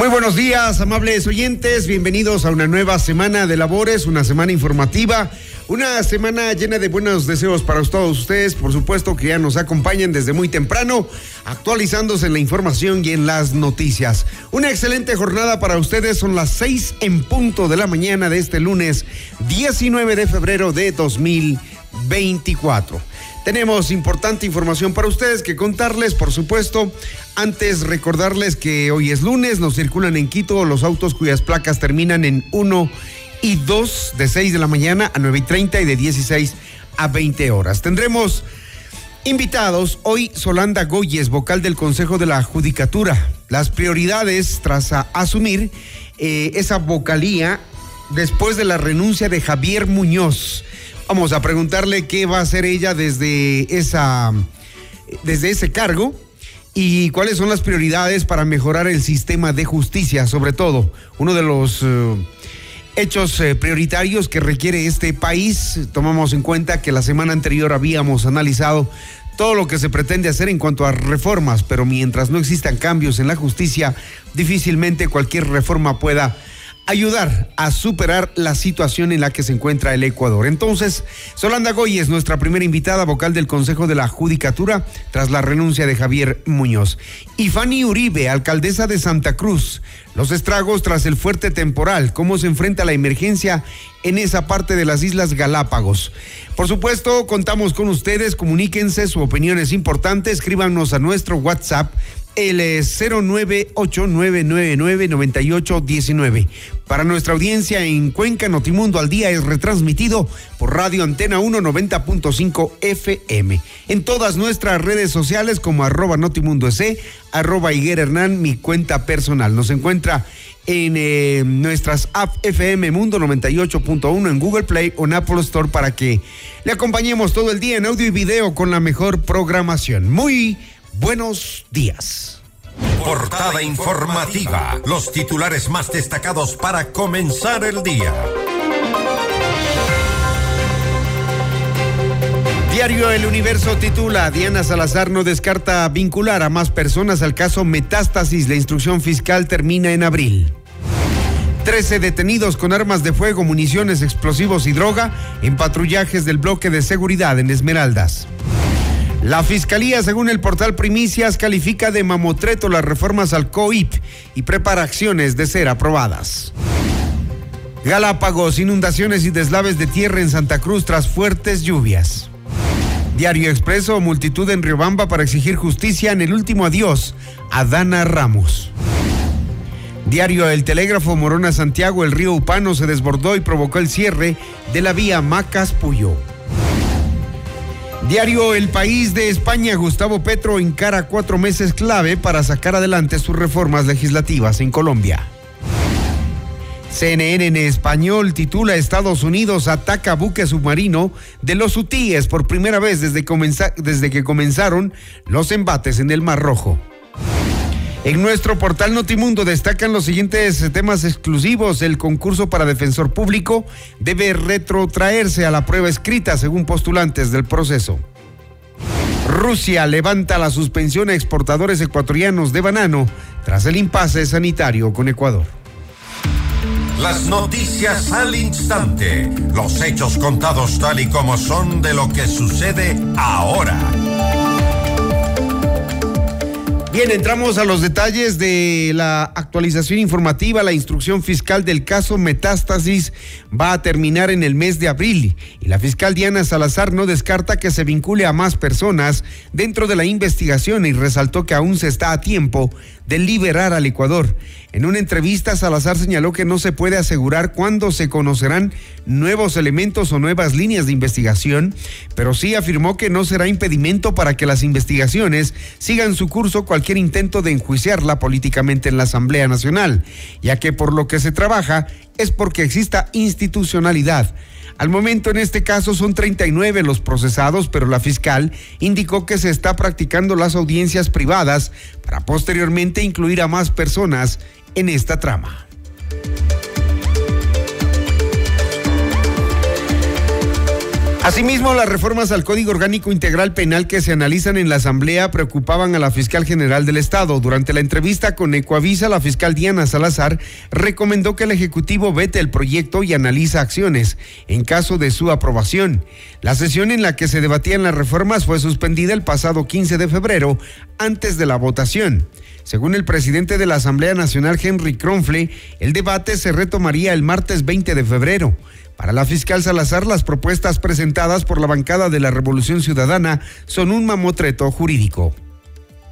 Muy buenos días, amables oyentes. Bienvenidos a una nueva semana de labores, una semana informativa, una semana llena de buenos deseos para todos ustedes. Por supuesto que ya nos acompañan desde muy temprano, actualizándose en la información y en las noticias. Una excelente jornada para ustedes. Son las seis en punto de la mañana de este lunes 19 de febrero de 2024. Tenemos importante información para ustedes que contarles, por supuesto. Antes recordarles que hoy es lunes, nos circulan en Quito los autos cuyas placas terminan en 1 y 2 de 6 de la mañana a 9 y 30 y de 16 a 20 horas. Tendremos invitados hoy Solanda Goyes, vocal del Consejo de la Judicatura. Las prioridades tras asumir eh, esa vocalía después de la renuncia de Javier Muñoz. Vamos a preguntarle qué va a hacer ella desde esa desde ese cargo y cuáles son las prioridades para mejorar el sistema de justicia, sobre todo uno de los eh, hechos eh, prioritarios que requiere este país. Tomamos en cuenta que la semana anterior habíamos analizado todo lo que se pretende hacer en cuanto a reformas, pero mientras no existan cambios en la justicia, difícilmente cualquier reforma pueda ayudar a superar la situación en la que se encuentra el Ecuador. Entonces, Solanda Goy es nuestra primera invitada vocal del Consejo de la Judicatura tras la renuncia de Javier Muñoz. Y Fanny Uribe, alcaldesa de Santa Cruz, los estragos tras el fuerte temporal, cómo se enfrenta la emergencia en esa parte de las Islas Galápagos. Por supuesto, contamos con ustedes, comuníquense, su opinión es importante, escríbanos a nuestro WhatsApp el 09899999819. Para nuestra audiencia en Cuenca, Notimundo al Día es retransmitido por Radio Antena 190.5 FM. En todas nuestras redes sociales como arroba Notimundo S, arroba Higuera Hernán, mi cuenta personal. Nos encuentra en eh, nuestras app FM Mundo 98.1 en Google Play o en Apple Store para que le acompañemos todo el día en audio y video con la mejor programación. Muy buenos días. Portada informativa. Los titulares más destacados para comenzar el día. Diario El Universo titula, Diana Salazar no descarta vincular a más personas al caso Metástasis. La instrucción fiscal termina en abril. Trece detenidos con armas de fuego, municiones, explosivos y droga en patrullajes del bloque de seguridad en Esmeraldas. La Fiscalía, según el portal Primicias, califica de mamotreto las reformas al COIP y prepara acciones de ser aprobadas. Galápagos, inundaciones y deslaves de tierra en Santa Cruz tras fuertes lluvias. Diario Expreso, multitud en Riobamba para exigir justicia en el último adiós a Dana Ramos. Diario El Telégrafo Morona Santiago, el río Upano se desbordó y provocó el cierre de la vía Macas Puyo. Diario El País de España, Gustavo Petro encara cuatro meses clave para sacar adelante sus reformas legislativas en Colombia. CNN en español titula Estados Unidos ataca buque submarino de los hutíes por primera vez desde que comenzaron los embates en el Mar Rojo. En nuestro portal Notimundo destacan los siguientes temas exclusivos. El concurso para defensor público debe retrotraerse a la prueba escrita según postulantes del proceso. Rusia levanta la suspensión a exportadores ecuatorianos de banano tras el impasse sanitario con Ecuador. Las noticias al instante. Los hechos contados tal y como son de lo que sucede ahora. Bien, entramos a los detalles de la actualización informativa. La instrucción fiscal del caso Metástasis va a terminar en el mes de abril y la fiscal Diana Salazar no descarta que se vincule a más personas dentro de la investigación y resaltó que aún se está a tiempo de liberar al Ecuador. En una entrevista, Salazar señaló que no se puede asegurar cuándo se conocerán nuevos elementos o nuevas líneas de investigación, pero sí afirmó que no será impedimento para que las investigaciones sigan su curso cualquier intento de enjuiciarla políticamente en la Asamblea Nacional, ya que por lo que se trabaja es porque exista institucionalidad. Al momento en este caso son 39 los procesados, pero la fiscal indicó que se está practicando las audiencias privadas para posteriormente incluir a más personas en esta trama. Asimismo, las reformas al Código Orgánico Integral Penal que se analizan en la Asamblea preocupaban a la fiscal general del Estado. Durante la entrevista con Ecoavisa, la fiscal Diana Salazar recomendó que el Ejecutivo vete el proyecto y analiza acciones en caso de su aprobación. La sesión en la que se debatían las reformas fue suspendida el pasado 15 de febrero antes de la votación. Según el presidente de la Asamblea Nacional, Henry Kronfle, el debate se retomaría el martes 20 de febrero. Para la fiscal Salazar, las propuestas presentadas por la bancada de la Revolución Ciudadana son un mamotreto jurídico.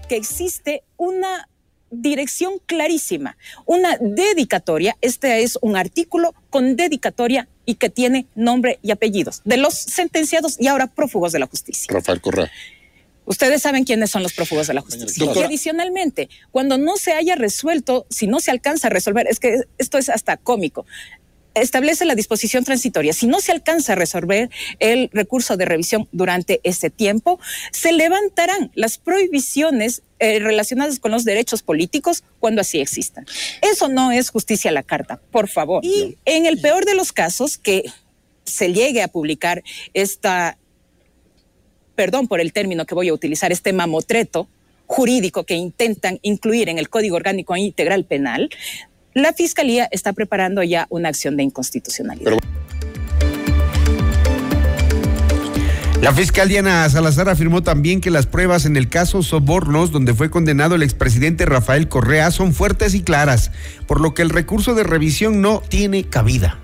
Que existe una dirección clarísima, una dedicatoria. Este es un artículo con dedicatoria y que tiene nombre y apellidos de los sentenciados y ahora prófugos de la justicia. Rafael Correa. Ustedes saben quiénes son los prófugos de la justicia. Y adicionalmente, cuando no se haya resuelto, si no se alcanza a resolver, es que esto es hasta cómico establece la disposición transitoria. Si no se alcanza a resolver el recurso de revisión durante ese tiempo, se levantarán las prohibiciones eh, relacionadas con los derechos políticos cuando así existan. Eso no es justicia a la carta, por favor. Y en el peor de los casos, que se llegue a publicar esta, perdón por el término que voy a utilizar, este mamotreto jurídico que intentan incluir en el Código Orgánico Integral Penal, la Fiscalía está preparando ya una acción de inconstitucionalidad. La fiscal Diana Salazar afirmó también que las pruebas en el caso Sobornos, donde fue condenado el expresidente Rafael Correa, son fuertes y claras, por lo que el recurso de revisión no tiene cabida.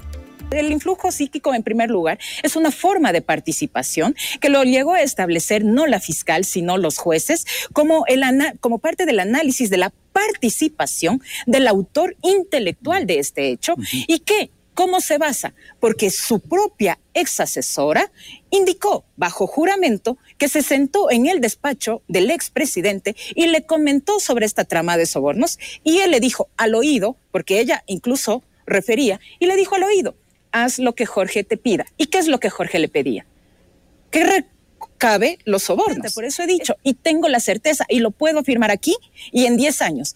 El influjo psíquico, en primer lugar, es una forma de participación que lo llegó a establecer no la fiscal, sino los jueces, como, el como parte del análisis de la participación del autor intelectual de este hecho. Y que ¿Cómo se basa? Porque su propia ex asesora indicó bajo juramento que se sentó en el despacho del expresidente y le comentó sobre esta trama de sobornos y él le dijo al oído, porque ella incluso refería, y le dijo al oído, haz lo que Jorge te pida. ¿Y qué es lo que Jorge le pedía? Que cabe los sobornos. Por eso he dicho, y tengo la certeza, y lo puedo afirmar aquí y en 10 años,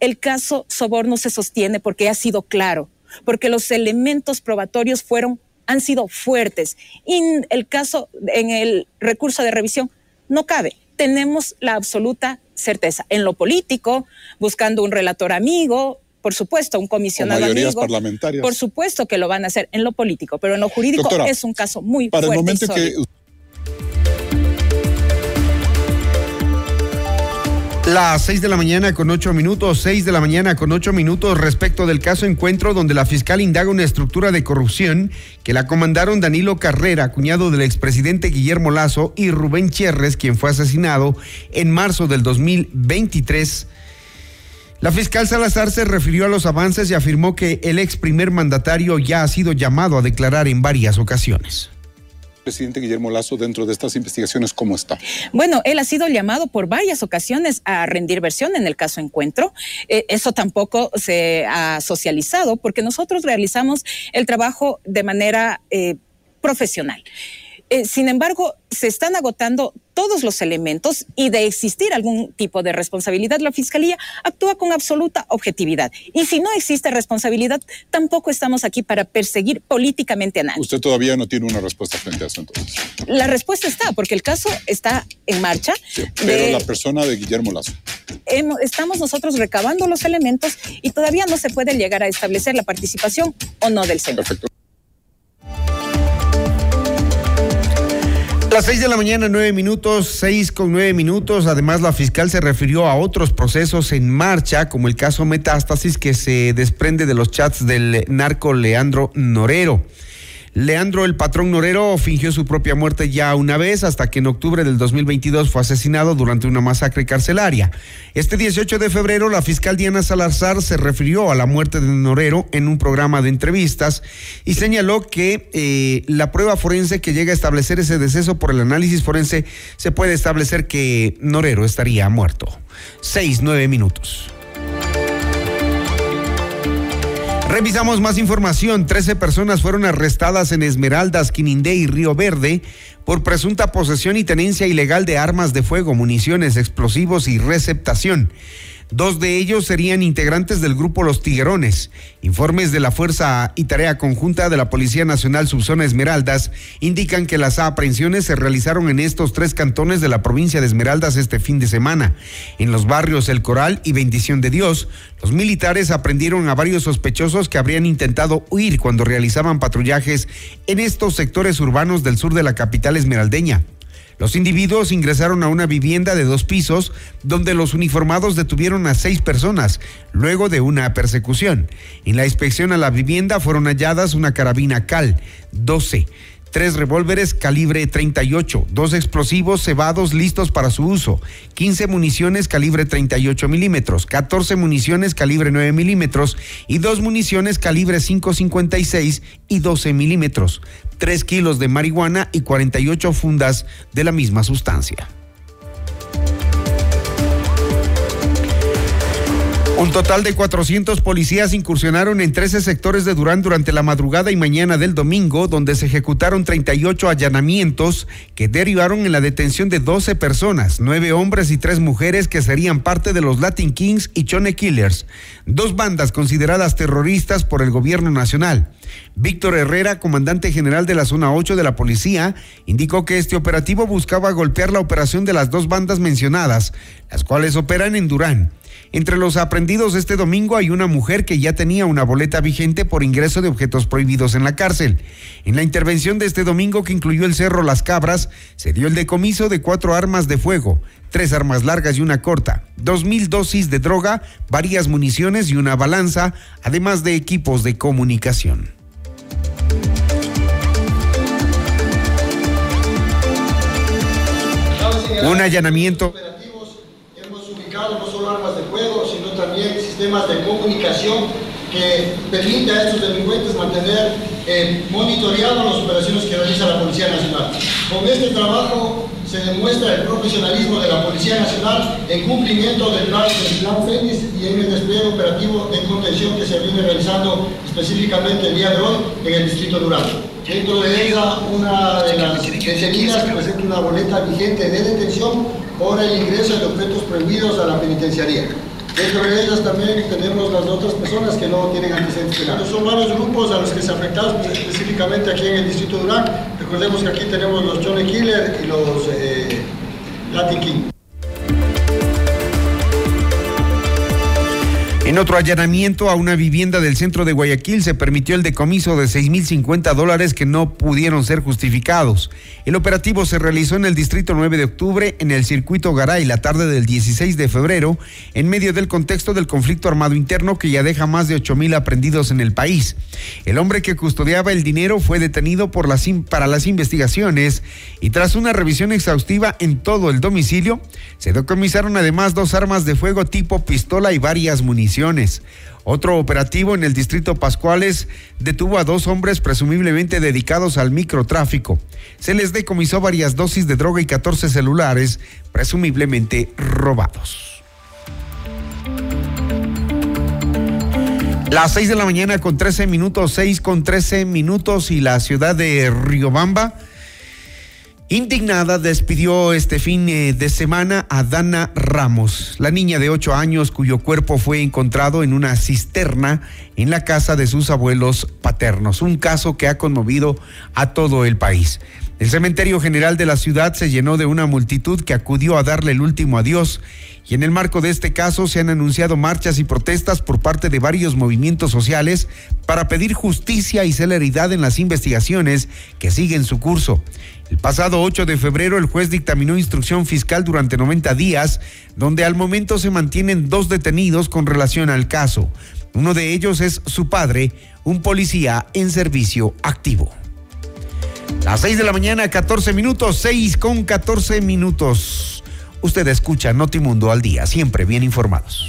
el caso soborno se sostiene porque ha sido claro, porque los elementos probatorios fueron, han sido fuertes. Y el caso, en el recurso de revisión, no cabe. Tenemos la absoluta certeza. En lo político, buscando un relator amigo, por supuesto, un comisionado amigo, parlamentarias. por supuesto que lo van a hacer en lo político, pero en lo jurídico es un caso muy para fuerte. el momento que Las seis de la mañana con ocho minutos, seis de la mañana con ocho minutos respecto del caso Encuentro, donde la fiscal indaga una estructura de corrupción que la comandaron Danilo Carrera, cuñado del expresidente Guillermo Lazo, y Rubén Chierres, quien fue asesinado en marzo del 2023. La fiscal Salazar se refirió a los avances y afirmó que el ex primer mandatario ya ha sido llamado a declarar en varias ocasiones presidente Guillermo Lazo dentro de estas investigaciones, ¿cómo está? Bueno, él ha sido llamado por varias ocasiones a rendir versión en el caso Encuentro. Eh, eso tampoco se ha socializado porque nosotros realizamos el trabajo de manera eh, profesional. Eh, sin embargo, se están agotando todos los elementos y de existir algún tipo de responsabilidad, la Fiscalía actúa con absoluta objetividad. Y si no existe responsabilidad, tampoco estamos aquí para perseguir políticamente a nadie. Usted todavía no tiene una respuesta frente a eso entonces. La respuesta está, porque el caso está en marcha. pero la persona de Guillermo Lazo. estamos nosotros recabando los elementos y todavía no se puede llegar a establecer la participación o no del Señor. Perfecto. Las seis de la mañana, nueve minutos, seis con nueve minutos. Además, la fiscal se refirió a otros procesos en marcha, como el caso Metástasis, que se desprende de los chats del narco Leandro Norero. Leandro el patrón Norero fingió su propia muerte ya una vez hasta que en octubre del 2022 fue asesinado durante una masacre carcelaria. Este 18 de febrero la fiscal Diana Salazar se refirió a la muerte de Norero en un programa de entrevistas y señaló que eh, la prueba forense que llega a establecer ese deceso por el análisis forense se puede establecer que Norero estaría muerto. Seis, nueve minutos. Revisamos más información. Trece personas fueron arrestadas en Esmeraldas, Quinindé y Río Verde por presunta posesión y tenencia ilegal de armas de fuego, municiones, explosivos y receptación. Dos de ellos serían integrantes del grupo Los Tiguerones. Informes de la Fuerza y Tarea Conjunta de la Policía Nacional Subzona Esmeraldas indican que las aprehensiones se realizaron en estos tres cantones de la provincia de Esmeraldas este fin de semana. En los barrios El Coral y Bendición de Dios, los militares aprendieron a varios sospechosos que habrían intentado huir cuando realizaban patrullajes en estos sectores urbanos del sur de la capital esmeraldeña. Los individuos ingresaron a una vivienda de dos pisos donde los uniformados detuvieron a seis personas luego de una persecución. En la inspección a la vivienda fueron halladas una carabina Cal 12 tres revólveres calibre 38, dos explosivos cebados listos para su uso, 15 municiones calibre 38 milímetros, 14 municiones calibre 9 milímetros y dos municiones calibre 5.56 y 12 milímetros, 3 kilos de marihuana y 48 fundas de la misma sustancia. Un total de 400 policías incursionaron en 13 sectores de Durán durante la madrugada y mañana del domingo, donde se ejecutaron 38 allanamientos que derivaron en la detención de 12 personas, 9 hombres y 3 mujeres que serían parte de los Latin Kings y Chone Killers, dos bandas consideradas terroristas por el gobierno nacional. Víctor Herrera, comandante general de la zona 8 de la policía, indicó que este operativo buscaba golpear la operación de las dos bandas mencionadas, las cuales operan en Durán. Entre los aprendidos este domingo hay una mujer que ya tenía una boleta vigente por ingreso de objetos prohibidos en la cárcel. En la intervención de este domingo que incluyó el Cerro Las Cabras, se dio el decomiso de cuatro armas de fuego, tres armas largas y una corta, dos mil dosis de droga, varias municiones y una balanza, además de equipos de comunicación. Un allanamiento no solo armas de fuego, sino también sistemas de comunicación que permite a estos delincuentes mantener eh, las operaciones que realiza la Policía Nacional. Con este trabajo se demuestra el profesionalismo de la Policía Nacional en cumplimiento del plan, del y en el despliegue operativo de contención que se viene realizando específicamente el día de hoy en el Distrito Durango. Dentro de ella, una de las detenidas presenta una boleta vigente de detención por el ingreso de objetos prohibidos a la penitenciaría. Dentro de ellas también tenemos las otras personas que no tienen antecedentes penales. Son varios grupos a los que se afectaron específicamente aquí en el Distrito Durán. Recordemos que aquí tenemos los Johnny Killer y los eh, Latin King. En otro allanamiento a una vivienda del centro de Guayaquil se permitió el decomiso de 6.050 dólares que no pudieron ser justificados. El operativo se realizó en el distrito 9 de octubre en el circuito Garay la tarde del 16 de febrero en medio del contexto del conflicto armado interno que ya deja más de 8.000 aprendidos en el país. El hombre que custodiaba el dinero fue detenido para las investigaciones y tras una revisión exhaustiva en todo el domicilio se decomisaron además dos armas de fuego tipo pistola y varias municiones. Otro operativo en el distrito Pascuales detuvo a dos hombres presumiblemente dedicados al microtráfico. Se les decomisó varias dosis de droga y 14 celulares presumiblemente robados. Las 6 de la mañana con 13 minutos, 6 con 13 minutos y la ciudad de Riobamba Indignada despidió este fin eh, de semana a Dana Ramos, la niña de ocho años cuyo cuerpo fue encontrado en una cisterna en la casa de sus abuelos paternos, un caso que ha conmovido a todo el país. El cementerio general de la ciudad se llenó de una multitud que acudió a darle el último adiós y en el marco de este caso se han anunciado marchas y protestas por parte de varios movimientos sociales para pedir justicia y celeridad en las investigaciones que siguen su curso. El pasado 8 de febrero el juez dictaminó instrucción fiscal durante 90 días, donde al momento se mantienen dos detenidos con relación al caso. Uno de ellos es su padre, un policía en servicio activo. Las 6 de la mañana, 14 minutos, 6 con 14 minutos. Usted escucha Notimundo al día, siempre bien informados.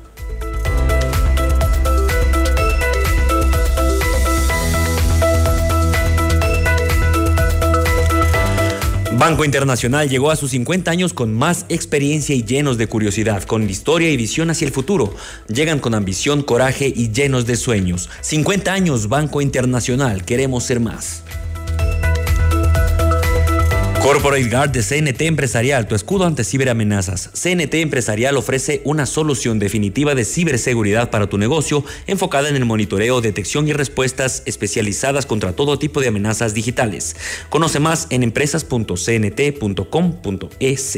Banco Internacional llegó a sus 50 años con más experiencia y llenos de curiosidad, con historia y visión hacia el futuro. Llegan con ambición, coraje y llenos de sueños. 50 años Banco Internacional, queremos ser más. Corporate Guard de CNT Empresarial, tu escudo ante ciberamenazas. CNT Empresarial ofrece una solución definitiva de ciberseguridad para tu negocio enfocada en el monitoreo, detección y respuestas especializadas contra todo tipo de amenazas digitales. Conoce más en empresas.cnt.com.es.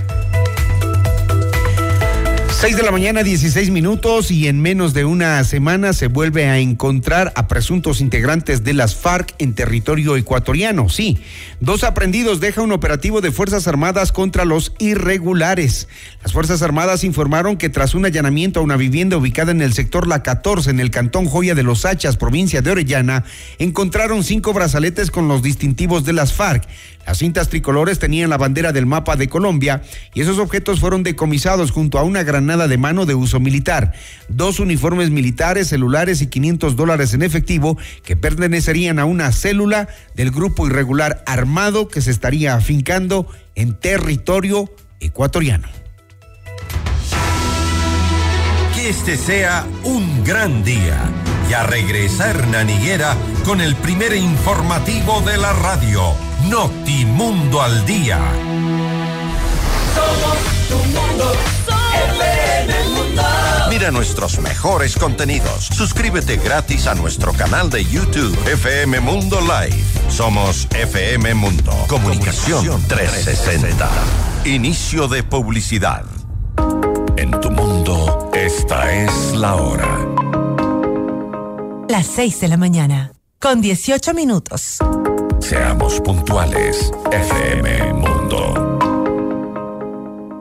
6 de la mañana, 16 minutos y en menos de una semana se vuelve a encontrar a presuntos integrantes de las FARC en territorio ecuatoriano. Sí, dos aprendidos deja un operativo de Fuerzas Armadas contra los irregulares. Las Fuerzas Armadas informaron que tras un allanamiento a una vivienda ubicada en el sector La 14 en el cantón Joya de los Hachas, provincia de Orellana, encontraron cinco brazaletes con los distintivos de las FARC. Las cintas tricolores tenían la bandera del mapa de Colombia y esos objetos fueron decomisados junto a una granada de mano de uso militar, dos uniformes militares, celulares y 500 dólares en efectivo que pertenecerían a una célula del grupo irregular armado que se estaría afincando en territorio ecuatoriano. Que este sea un gran día. Ya regresa Hernán Higuera con el primer informativo de la radio Notimundo al Día. Somos tu mundo. Mira nuestros mejores contenidos. Suscríbete gratis a nuestro canal de YouTube FM Mundo Live. Somos FM Mundo. Comunicación 360. Inicio de publicidad. En tu mundo, esta es la hora. Las 6 de la mañana, con 18 minutos. Seamos puntuales. FM Mundo.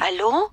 ¿Aló?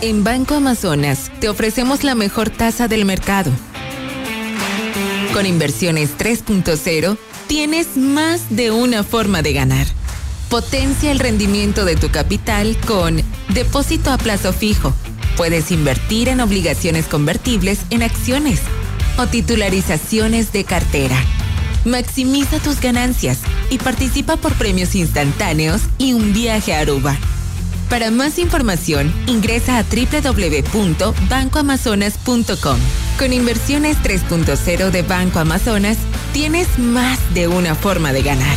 En Banco Amazonas te ofrecemos la mejor tasa del mercado. Con inversiones 3.0 tienes más de una forma de ganar. Potencia el rendimiento de tu capital con depósito a plazo fijo. Puedes invertir en obligaciones convertibles en acciones o titularizaciones de cartera. Maximiza tus ganancias y participa por premios instantáneos y un viaje a Aruba. Para más información, ingresa a www.bancoamazonas.com. Con inversiones 3.0 de Banco Amazonas, tienes más de una forma de ganar.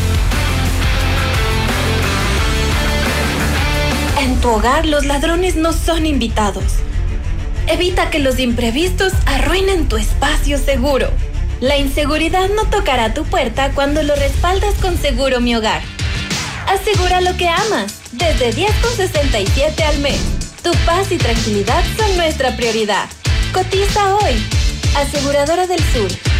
En tu hogar los ladrones no son invitados. Evita que los imprevistos arruinen tu espacio seguro. La inseguridad no tocará tu puerta cuando lo respaldas con Seguro Mi Hogar. Asegura lo que amas, desde 10,67 al mes. Tu paz y tranquilidad son nuestra prioridad. Cotiza hoy. Aseguradora del Sur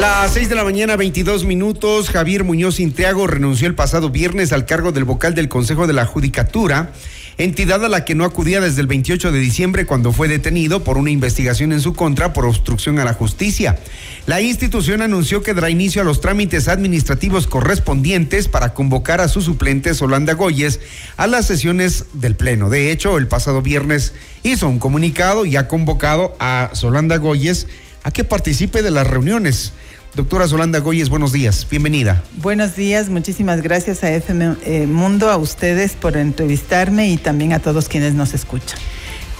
Las 6 de la mañana, 22 minutos. Javier Muñoz Intriago renunció el pasado viernes al cargo del vocal del Consejo de la Judicatura, entidad a la que no acudía desde el 28 de diciembre cuando fue detenido por una investigación en su contra por obstrucción a la justicia. La institución anunció que dará inicio a los trámites administrativos correspondientes para convocar a su suplente Solanda Goyes a las sesiones del Pleno. De hecho, el pasado viernes hizo un comunicado y ha convocado a Solanda Goyes a que participe de las reuniones. Doctora Solanda Goyes, buenos días, bienvenida. Buenos días, muchísimas gracias a FM eh, Mundo, a ustedes por entrevistarme y también a todos quienes nos escuchan.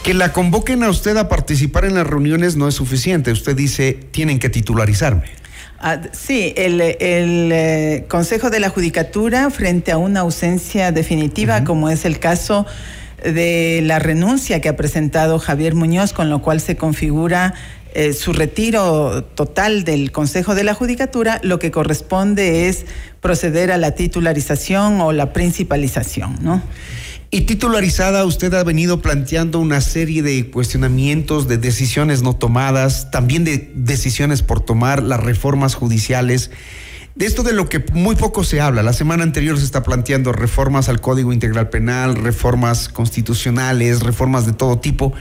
Que la convoquen a usted a participar en las reuniones no es suficiente. Usted dice, tienen que titularizarme. Ah, sí, el, el eh, Consejo de la Judicatura, frente a una ausencia definitiva, como es el caso de la renuncia que ha presentado Javier Muñoz, con lo cual se configura eh, su retiro total del Consejo de la Judicatura, lo que corresponde es proceder a la titularización o la principalización, ¿no? Y titularizada, usted ha venido planteando una serie de cuestionamientos, de decisiones no tomadas, también de decisiones por tomar, las reformas judiciales. De esto de lo que muy poco se habla. La semana anterior se está planteando reformas al Código Integral Penal, reformas constitucionales, reformas de todo tipo,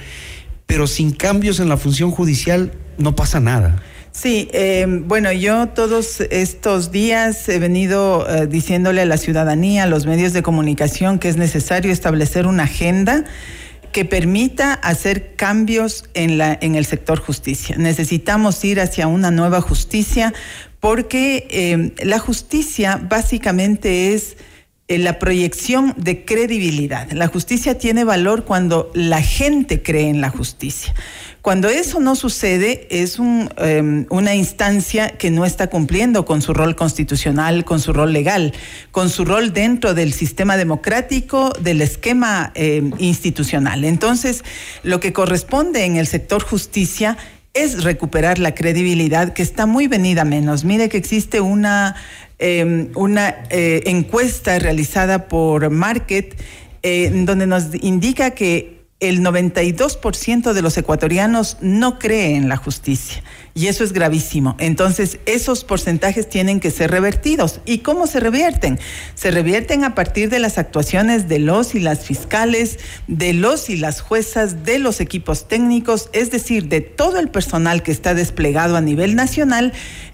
pero sin cambios en la función judicial no pasa nada. Sí, eh, bueno, yo todos estos días he venido eh, diciéndole a la ciudadanía, a los medios de comunicación, que es necesario establecer una agenda que permita hacer cambios en, la, en el sector justicia. Necesitamos ir hacia una nueva justicia porque eh, la justicia básicamente es la proyección de credibilidad. La justicia tiene valor cuando la gente cree en la justicia. Cuando eso no sucede, es em, una instancia que no está cumpliendo con su rol constitucional, con su rol legal, con su rol dentro del sistema democrático, del esquema em, institucional. Entonces, lo que corresponde en el sector justicia es recuperar la credibilidad que está muy venida menos. Mire que existe una, em, una eh, encuesta realizada por Market eh, donde nos indica que el 92% de los ecuatorianos no cree en la justicia y eso es gravísimo. Entonces, esos porcentajes tienen que ser revertidos. ¿Y cómo se revierten? Se revierten a partir de las actuaciones de los y las fiscales, de los y las juezas, de los equipos técnicos, es decir, de todo el personal que está desplegado a nivel nacional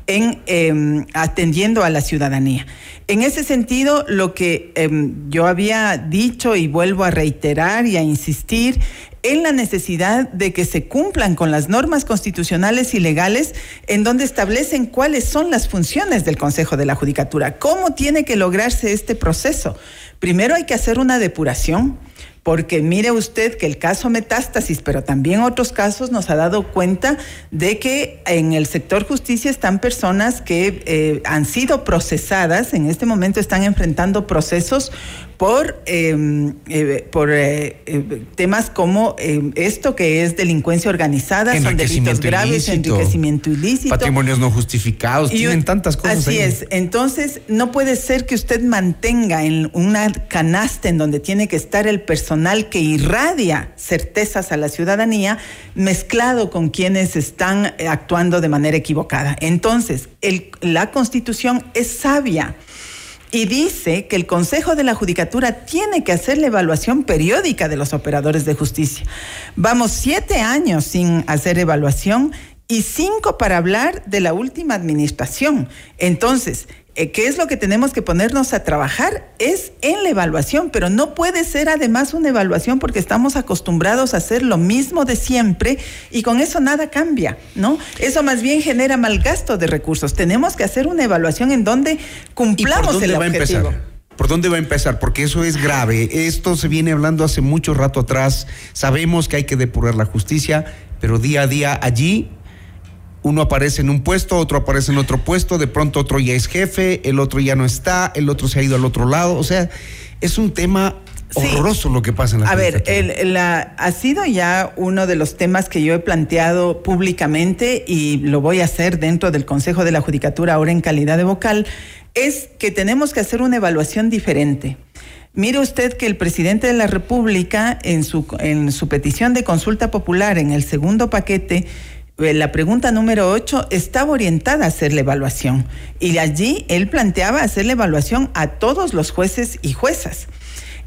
en em, atendiendo a la ciudadanía. En ese sentido, lo que em, yo había dicho y vuelvo a reiterar y a insistir en la necesidad de que se cumplan con las normas constitucionales y legales en donde establecen cuáles son las funciones del Consejo de la Judicatura, cómo tiene que lograrse este proceso. Primero hay que hacer una depuración porque mire usted que el caso metástasis, pero también otros casos nos ha dado cuenta de que en el sector justicia están personas que eh, han sido procesadas, en este momento están enfrentando procesos por, em, eh, por eh, eh, temas como em, esto que es delincuencia organizada, son delitos graves, enriquecimiento ilícito. Patrimonios no justificados, tienen tantas cosas. Así es, entonces no puede ser que usted mantenga en una canasta en donde tiene que estar el personal que irradia certezas a la ciudadanía mezclado con quienes están actuando de manera equivocada. Entonces, la constitución es sabia y dice que el Consejo de la Judicatura tiene que hacer la evaluación periódica de los operadores de justicia. Vamos siete años sin hacer evaluación y cinco para hablar de la última administración. Entonces, eh, ¿qué es lo que tenemos que ponernos a trabajar? Es en la evaluación, pero no puede ser además una evaluación porque estamos acostumbrados a hacer lo mismo de siempre y con eso nada cambia, ¿no? Eso más bien genera mal gasto de recursos. Tenemos que hacer una evaluación en donde cumplamos el objetivo. ¿Por dónde va a empezar? Porque eso es grave. Esto se viene hablando hace mucho rato atrás. Sabemos que hay que depurar la justicia, pero día a día allí uno aparece en un puesto, otro aparece en otro puesto, de pronto otro ya es jefe, el otro ya no está, el otro se ha ido al otro lado. O sea, es un tema horroroso lo que pasa en la A ver, la, ha sido ya uno de los temas que yo he planteado públicamente y lo voy a hacer dentro del Consejo de la Judicatura ahora en calidad de vocal, es que tenemos que hacer una evaluación diferente. Mire usted que el presidente de la República en su, en su petición de consulta popular en el segundo paquete la pregunta número 8 estaba orientada a hacer la evaluación y allí él planteaba hacer la evaluación a todos los jueces y juezas.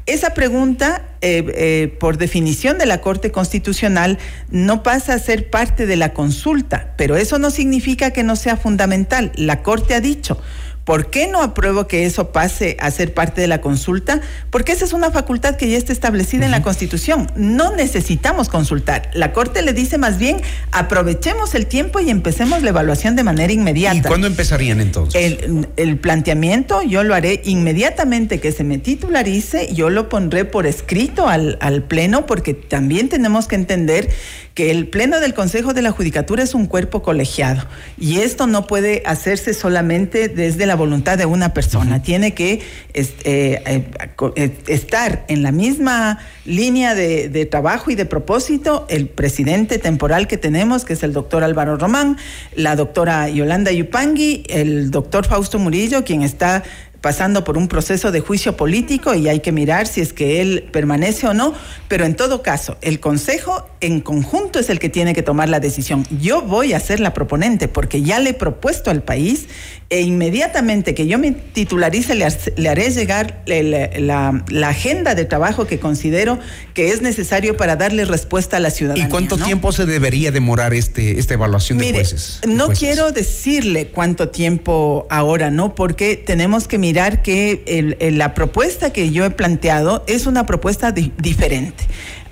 Esa pregunta, eh, eh, por definición de la Corte Constitucional, no pasa a ser parte de la consulta, pero eso no significa que no sea fundamental. La Corte ha dicho, ¿Por qué no apruebo que eso pase a ser parte de la consulta? Porque esa es una facultad que ya está establecida en la Constitución. No necesitamos consultar. La Corte le dice más bien, aprovechemos el tiempo y empecemos la evaluación de manera inmediata. ¿Y cuándo empezarían entonces? El, planteamiento yo lo haré inmediatamente que se me titularice, yo lo pondré por escrito al, al Pleno porque también tenemos que entender que el Pleno del Consejo de la Judicatura es un cuerpo colegiado y esto no puede hacerse solamente desde la voluntad de una persona, tiene que eh, eh, eh, estar en la misma línea de, de, trabajo y de propósito el presidente temporal que tenemos, que es el doctor Álvaro Román, la doctora Yolanda Yupangui, el doctor Fausto Murillo, quien está pasando por un proceso de juicio político y hay que mirar si es que él permanece o no, pero en todo caso, el Consejo en conjunto es el que tiene que tomar la decisión. Yo voy a ser la proponente porque ya le he propuesto al país e inmediatamente que yo me titularice le, haré llegar la, agenda de trabajo que considero que es necesario para darle respuesta a la ciudadanía. ¿Y cuánto tiempo se debería demorar este, esta evaluación de jueces? No quiero decirle cuánto tiempo ahora, ¿no? Porque tenemos que mirar que la propuesta que yo he planteado es una propuesta diferente.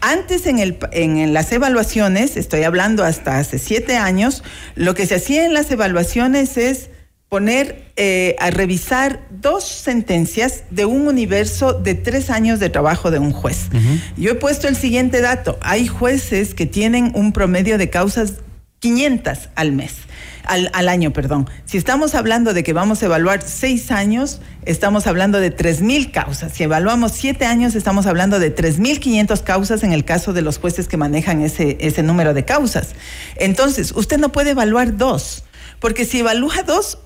Antes en, el, en, las evaluaciones, estoy hablando hasta hace siete años, lo que se hacía en las evaluaciones es poner eh, a revisar dos sentencias de un universo de tres años de trabajo de un juez. Yo he puesto el siguiente dato. Hay jueces que tienen un promedio de causas 500 al mes. Al, al, año, perdón. Si estamos hablando de que vamos a evaluar seis años, estamos hablando de 3.000 causas. Si evaluamos siete años, estamos hablando de 3.500 causas en el caso de los jueces que manejan ese, ese número de causas. Entonces, usted no puede evaluar dos, porque si evalúa dos,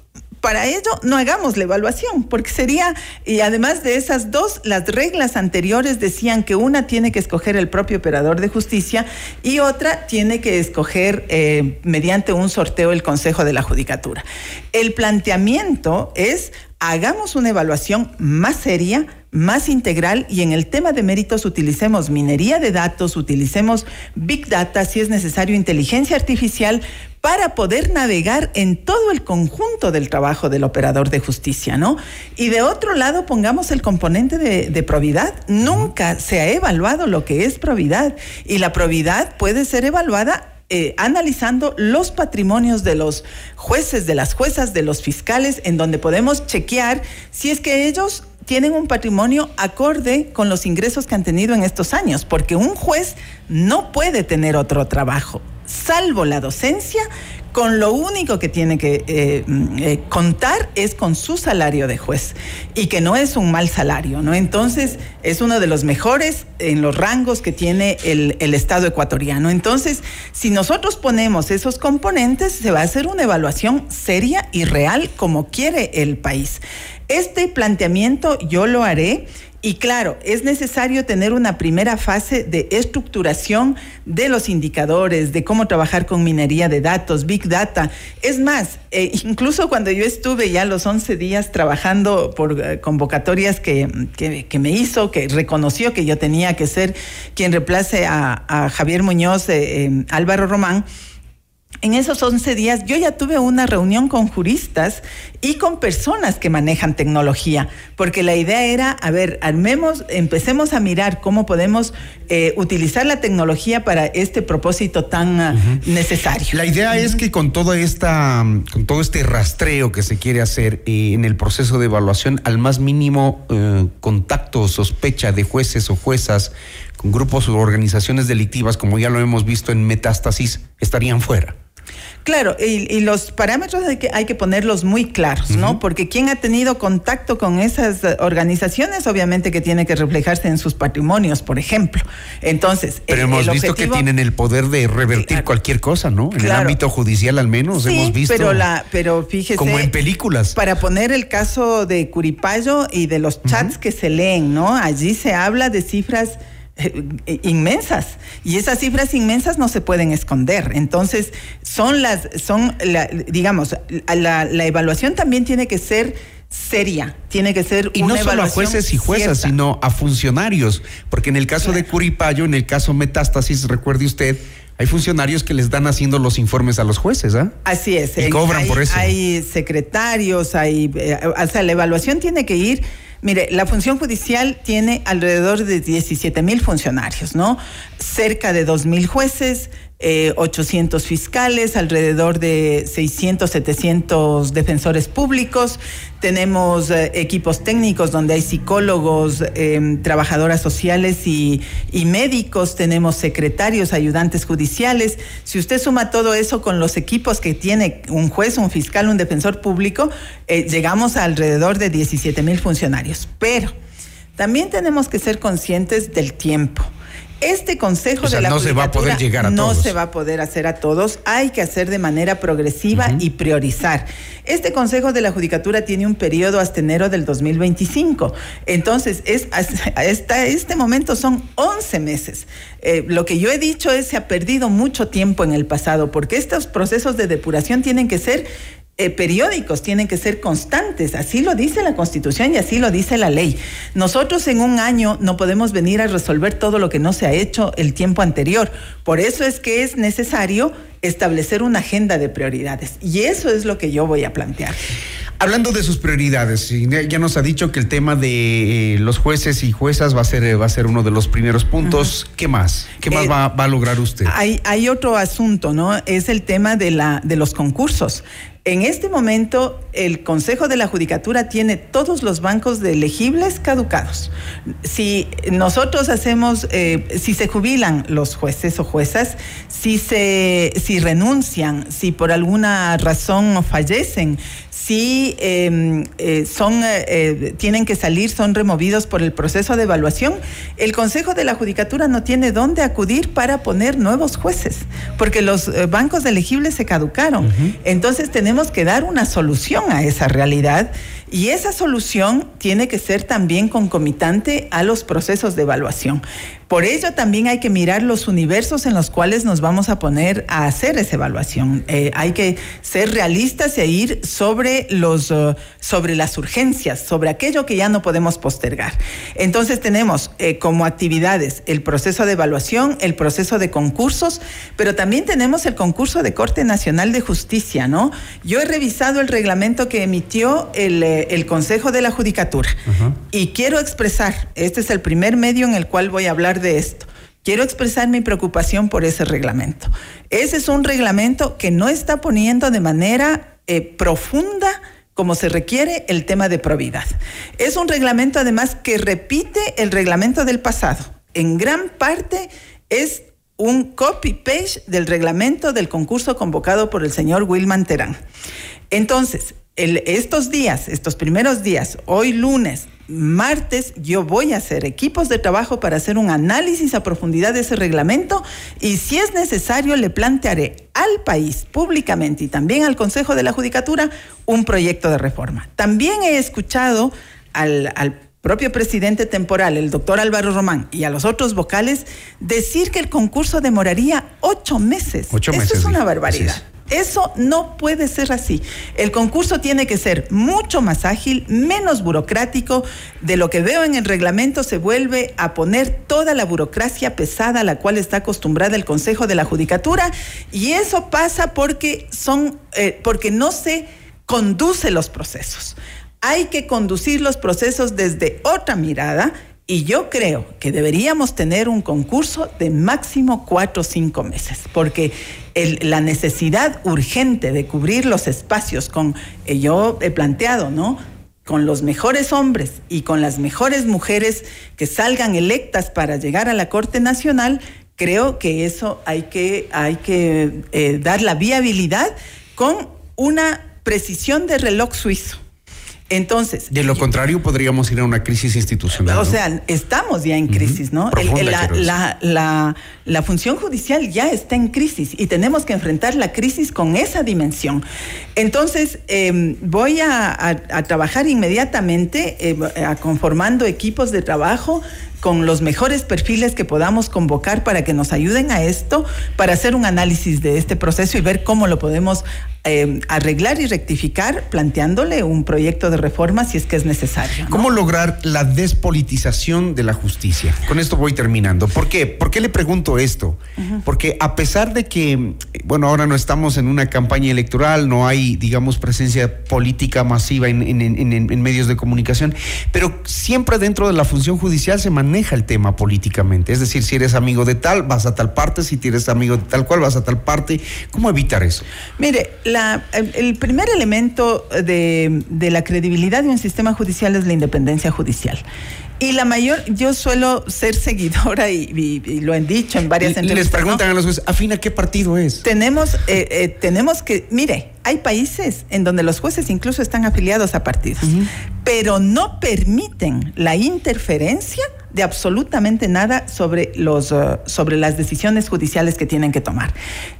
para ello no hagamos la evaluación, porque sería, y además de esas dos, las reglas anteriores decían que una tiene que escoger el propio operador de justicia y otra tiene que escoger eh, mediante un sorteo el Consejo de la Judicatura. El planteamiento es hagamos una evaluación más seria, más integral y en el tema de méritos utilicemos minería de datos, utilicemos big data, si es necesario inteligencia artificial, para poder navegar en todo el conjunto del trabajo del operador de justicia, ¿no? Y de otro lado pongamos el componente de, probidad. Nunca se ha evaluado lo que es probidad y la probidad puede ser evaluada eh, analizando los patrimonios de los jueces, de las juezas, de los fiscales, en donde podemos chequear si es que ellos tienen un patrimonio acorde con los ingresos que han tenido en estos años, porque un juez no puede tener otro trabajo salvo la docencia, con lo único que tiene que eh, eh, contar es con su salario de juez y que no es un mal salario, ¿no? Entonces es uno de los mejores en los rangos que tiene el, el Estado ecuatoriano. Entonces, si nosotros ponemos esos componentes, se va a hacer una evaluación seria y real como quiere el país. Este planteamiento yo lo haré y claro, es necesario tener una primera fase de estructuración de los indicadores, de cómo trabajar con minería de datos, big data. Es más, eh, incluso cuando yo estuve ya los 11 días trabajando por eh, convocatorias que, me hizo, que reconoció que yo tenía que ser quien reemplace a, Javier Muñoz, eh, Álvaro Román, en esos 11 días yo ya tuve una reunión con juristas y con personas que manejan tecnología, porque la idea era, a ver, armemos, empecemos a mirar cómo podemos eh, utilizar la tecnología para este propósito tan ah, necesario. La idea es que con toda esta, con todo este rastreo que se quiere hacer eh, en el proceso de evaluación, al más mínimo eh, contacto o sospecha de jueces o juezas con grupos o organizaciones delictivas, como ya lo hemos visto en Metástasis, estarían fuera. Claro, y, los parámetros hay que, hay que ponerlos muy claros, ¿no? Porque quien ha tenido contacto con esas organizaciones, obviamente que tiene que reflejarse en sus patrimonios, por ejemplo. Entonces, pero hemos visto que tienen el poder de revertir cualquier cosa, ¿no? En el ámbito judicial al menos hemos visto. Pero la, pero fíjese. Como en películas. Para poner el caso de Curipayo y de los chats que se leen, ¿no? Allí se habla de cifras eh, inmensas y esas cifras inmensas no se pueden esconder. Entonces, son las, son, digamos, la, evaluación también tiene que ser seria, tiene que ser y no solo a jueces y juezas, sino a funcionarios, porque en el caso de Curipayo, en el caso Metástasis, recuerde usted, hay funcionarios que les dan haciendo los informes a los jueces, ¿ah? Así es. Y cobran por eso. Hay secretarios, hay, eh, o sea, la evaluación tiene que ir Mire, la función judicial tiene alrededor de 17 mil funcionarios, ¿no? Cerca de 2 mil jueces, eh, 800 fiscales, alrededor de 600, 700 defensores públicos. Tenemos eh, equipos técnicos donde hay psicólogos, eh, trabajadoras sociales y, y médicos. Tenemos secretarios, ayudantes judiciales. Si usted suma todo eso con los equipos que tiene un juez, un fiscal, un defensor público, eh, llegamos a alrededor de 17 mil funcionarios. Pero también tenemos que ser conscientes del tiempo. Este consejo O sea, de la no se va a poder llegar a no todos. se va a poder hacer a todos, hay que hacer de manera progresiva y priorizar. Este consejo de la judicatura tiene un periodo hasta enero del 2025. Entonces, es, hasta este momento son 11 meses. Eh, lo que yo he dicho es se ha perdido mucho tiempo en el pasado porque estos procesos de depuración tienen que ser eh, periódicos, tienen que ser constantes. Así lo dice la Constitución y así lo dice la ley. Nosotros en un año no podemos venir a resolver todo lo que no se ha hecho el tiempo anterior. Por eso es que es necesario establecer una agenda de prioridades. Y eso es lo que yo voy a plantear. Hablando de sus prioridades, ya nos ha dicho que el tema de eh, los jueces y juezas va a ser, va a ser uno de los primeros puntos. ¿Qué más? ¿Qué más Eh, va, va a lograr usted? Hay, hay otro asunto, ¿no? Es el tema de, la, de los concursos. En este momento, el Consejo de la Judicatura tiene todos los bancos de elegibles caducados. Si nosotros hacemos, eh, si se jubilan los jueces o juezas, si se, si renuncian, si por alguna razón fallecen, si eh, eh, son, eh, eh, tienen que salir, son removidos por el proceso de evaluación, el Consejo de la Judicatura no tiene dónde acudir para poner nuevos jueces, porque los eh, bancos de elegibles se caducaron. Entonces tenemos que dar una solución a esa realidad y esa solución tiene que ser también concomitante a los procesos de evaluación. Por ello también hay que mirar los universos en los cuales nos vamos a poner a hacer esa evaluación. Eh, hay que ser realistas e ir sobre los eh, sobre las urgencias, sobre aquello que ya no podemos postergar. Entonces tenemos eh, como actividades el proceso de evaluación, el proceso de concursos, pero también tenemos el concurso de Corte Nacional de Justicia, ¿no? Yo he revisado el reglamento que emitió el, el Consejo de la Judicatura y quiero expresar, este es el primer medio en el cual voy a hablar de esto. Quiero expresar mi preocupación por ese reglamento. Ese es un reglamento que no está poniendo de manera eh, profunda como se requiere el tema de probidad. Es un reglamento además que repite el reglamento del pasado. En gran parte es un copy-paste del reglamento del concurso convocado por el señor Wilman Terán. Entonces, estos días, estos primeros días, hoy lunes, martes, yo voy a hacer equipos de trabajo para hacer un análisis a profundidad de ese reglamento y si es necesario le plantearé al país públicamente y también al Consejo de la Judicatura un proyecto de reforma. También he escuchado al, al propio presidente temporal, el doctor Álvaro Román, y a los otros vocales, decir que el concurso demoraría ocho meses. Ocho Eso meses, es una barbaridad. Eso no puede ser así. El concurso tiene que ser mucho más ágil, menos burocrático. De lo que veo en el reglamento se vuelve a poner toda la burocracia pesada a la cual está acostumbrada el Consejo de la Judicatura y eso pasa porque son eh, porque no se conduce los procesos. Hay que conducir los procesos desde otra mirada y yo creo que deberíamos tener un concurso de máximo cuatro o cinco meses, porque la necesidad urgente de cubrir los espacios con, eh, yo he planteado, ¿no? Con los mejores hombres y con las mejores mujeres que salgan electas para llegar a la Corte Nacional, creo que eso hay que, hay que eh, dar la viabilidad con una precisión de reloj suizo. Entonces, De lo contrario, podríamos ir a una crisis institucional. o ¿no? sea, estamos ya en crisis, ¿no? El- Profunda, el- la, quiero decir. la- la- la función judicial ya está en crisis y tenemos que enfrentar la crisis con esa dimensión. Entonces, eh, voy a, a- a trabajar inmediatamente eh, a conformando equipos de trabajo con los mejores perfiles que podamos convocar para que nos ayuden a esto, para hacer un análisis de este proceso y ver cómo lo podemos eh, arreglar y rectificar, planteándole un proyecto de reforma si es que es necesario. ¿no? ¿Cómo lograr la despolitización de la justicia? Con esto voy terminando. ¿Por qué? ¿Por qué le pregunto esto? Porque a pesar de que, bueno, ahora no estamos en una campaña electoral, no hay, digamos, presencia política masiva en, en- en- en medios de comunicación, pero siempre dentro de la función judicial se maneja el tema políticamente. Es decir, si eres amigo de tal, vas a tal parte, si eres amigo de tal cual, vas a tal parte. ¿Cómo evitar eso? Mire, el primer elemento de la credibilidad de un sistema judicial es la independencia judicial. Y la mayor, yo suelo ser seguidora y, y- y lo he dicho en varias Les entrevistas. ¿no? preguntan a los jueces, ¿afina qué partido es? Tenemos, eh, eh, tenemos que, mire, hay países en donde los jueces incluso están afiliados a partidos, pero no permiten la interferencia de absolutamente nada sobre, los, eh, sobre las decisiones judiciales que tienen que tomar.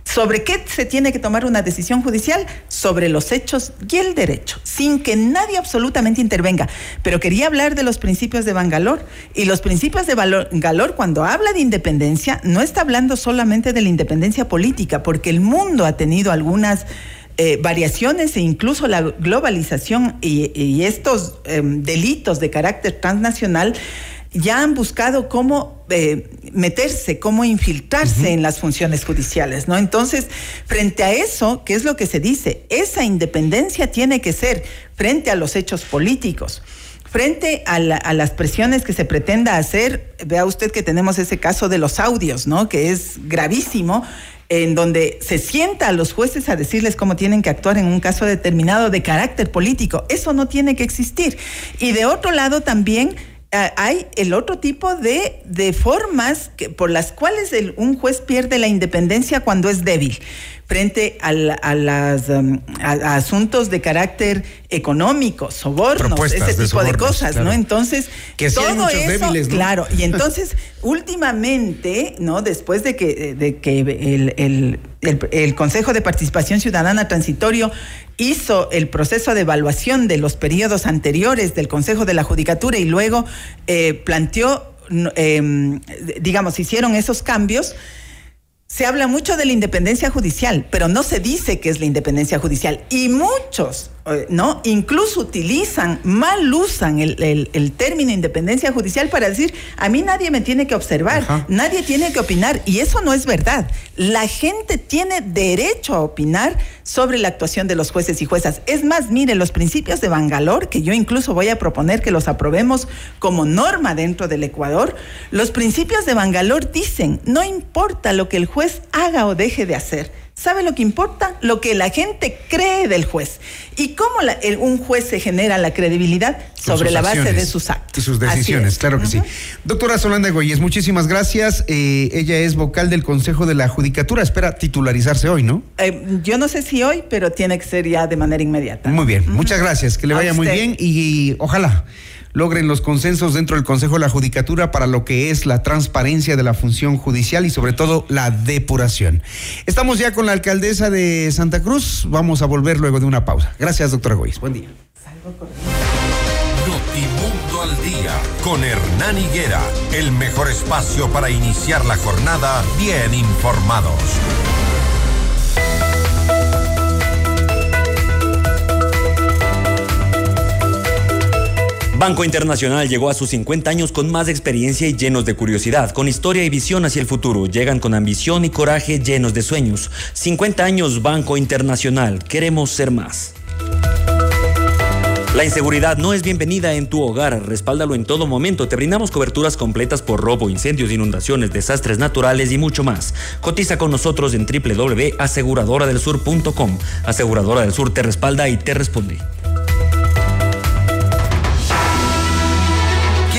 ¿Sobre qué se tiene que tomar una decisión judicial? Sobre los hechos y el derecho, sin que nadie absolutamente intervenga. Pero quería hablar de los principios de Bangalore. Y los principios de valor- Bangalore, cuando habla de independencia, no está hablando solamente de la independencia política, porque el mundo ha tenido algunas eh, variaciones e incluso la globalización y, y estos em, delitos de carácter transnacional ya han buscado cómo eh, meterse, cómo infiltrarse en las funciones judiciales, ¿no? Entonces, frente a eso, ¿qué es lo que se dice? Esa independencia tiene que ser frente a los hechos políticos. Frente a, la- las presiones que se pretenda hacer, vea usted que tenemos ese caso de los audios, ¿no? Que es gravísimo, en donde se sienta a los jueces a decirles cómo tienen que actuar en un caso determinado de carácter político. Eso no tiene que existir. Y de otro lado también ah, hay el otro tipo de, de formas que, por las cuales el- un juez pierde la independencia cuando es débil frente a, la- a las, um, a- a asuntos de carácter económico, sobornos, Propuestas ese tipo de sobornos, cosas, claro. ¿no? Entonces, Que sí todo eso, débiles, ¿no? claro, y entonces, últimamente, ¿no? Después de que, de que el, el- el- el Consejo de Participación Ciudadana Transitorio hizo el proceso de evaluación de los periodos anteriores del Consejo de la Judicatura y luego eh, planteó, em, digamos, hicieron esos cambios. Se habla mucho de la independencia judicial, pero no se dice que es la independencia judicial. Y muchos, ¿no? Incluso utilizan, mal usan el, el- el término independencia judicial para decir, a mí nadie me tiene que observar, nadie tiene que opinar. Y eso no es verdad. La gente tiene derecho a opinar sobre la actuación de los jueces y juezas. Es más, mire, los principios de Bangalore, que yo incluso voy a proponer que los aprobemos como norma dentro del Ecuador, los principios de Bangalore dicen, no importa lo que el juez haga o deje de hacer. ¿Sabe lo que importa? Lo que la gente cree del juez. ¿Y cómo la- el- un juez se genera la credibilidad? Sobre la base de sus actos. Y sus decisiones, es. claro que sí. Doctora Solanda Goyes, muchísimas gracias. Eh, ella es vocal del Consejo de la Judicatura. Espera titularizarse hoy, ¿no? Eh, yo no sé si hoy, pero tiene que ser ya de manera inmediata. Muy bien, muchas gracias. Que le vaya muy bien y, ojalá logren los consensos dentro del Consejo de la Judicatura para lo que es la transparencia de la función judicial y sobre todo la depuración. Estamos ya con la alcaldesa de Santa Cruz. Vamos a volver luego de una pausa. Gracias, doctora Goyes. Buen día. Notimundo al día con Hernán Higuera, el mejor espacio para iniciar la jornada bien informados. Banco Internacional llegó a sus 50 años con más experiencia y llenos de curiosidad, con historia y visión hacia el futuro. Llegan con ambición y coraje llenos de sueños. 50 años Banco Internacional. Queremos ser más. La inseguridad no es bienvenida en tu hogar. Respáldalo en todo momento. Te brindamos coberturas completas por robo, incendios, inundaciones, desastres naturales y mucho más. Cotiza con nosotros en www.aseguradoradelsur.com. Aseguradora del Sur te respalda y te responde.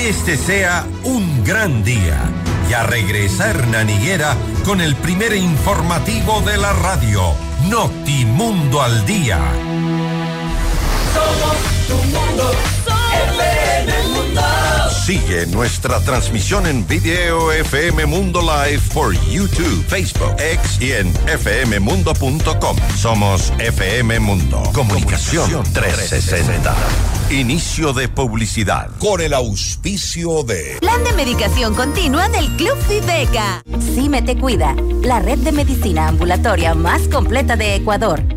Que este sea un gran día. Ya regresa Hernán Higuera con el primer informativo de la radio, Notimundo al Día. Somos tu mundo. FM Mundo. Sigue nuestra transmisión en video FM Mundo Live por YouTube, Facebook, X y en fmmundo.com. Somos FM Mundo. Comunicación 360. Inicio de publicidad. Con el auspicio de... Plan de medicación continua del Club Viveca. Cime te cuida, la red de medicina ambulatoria más completa de Ecuador.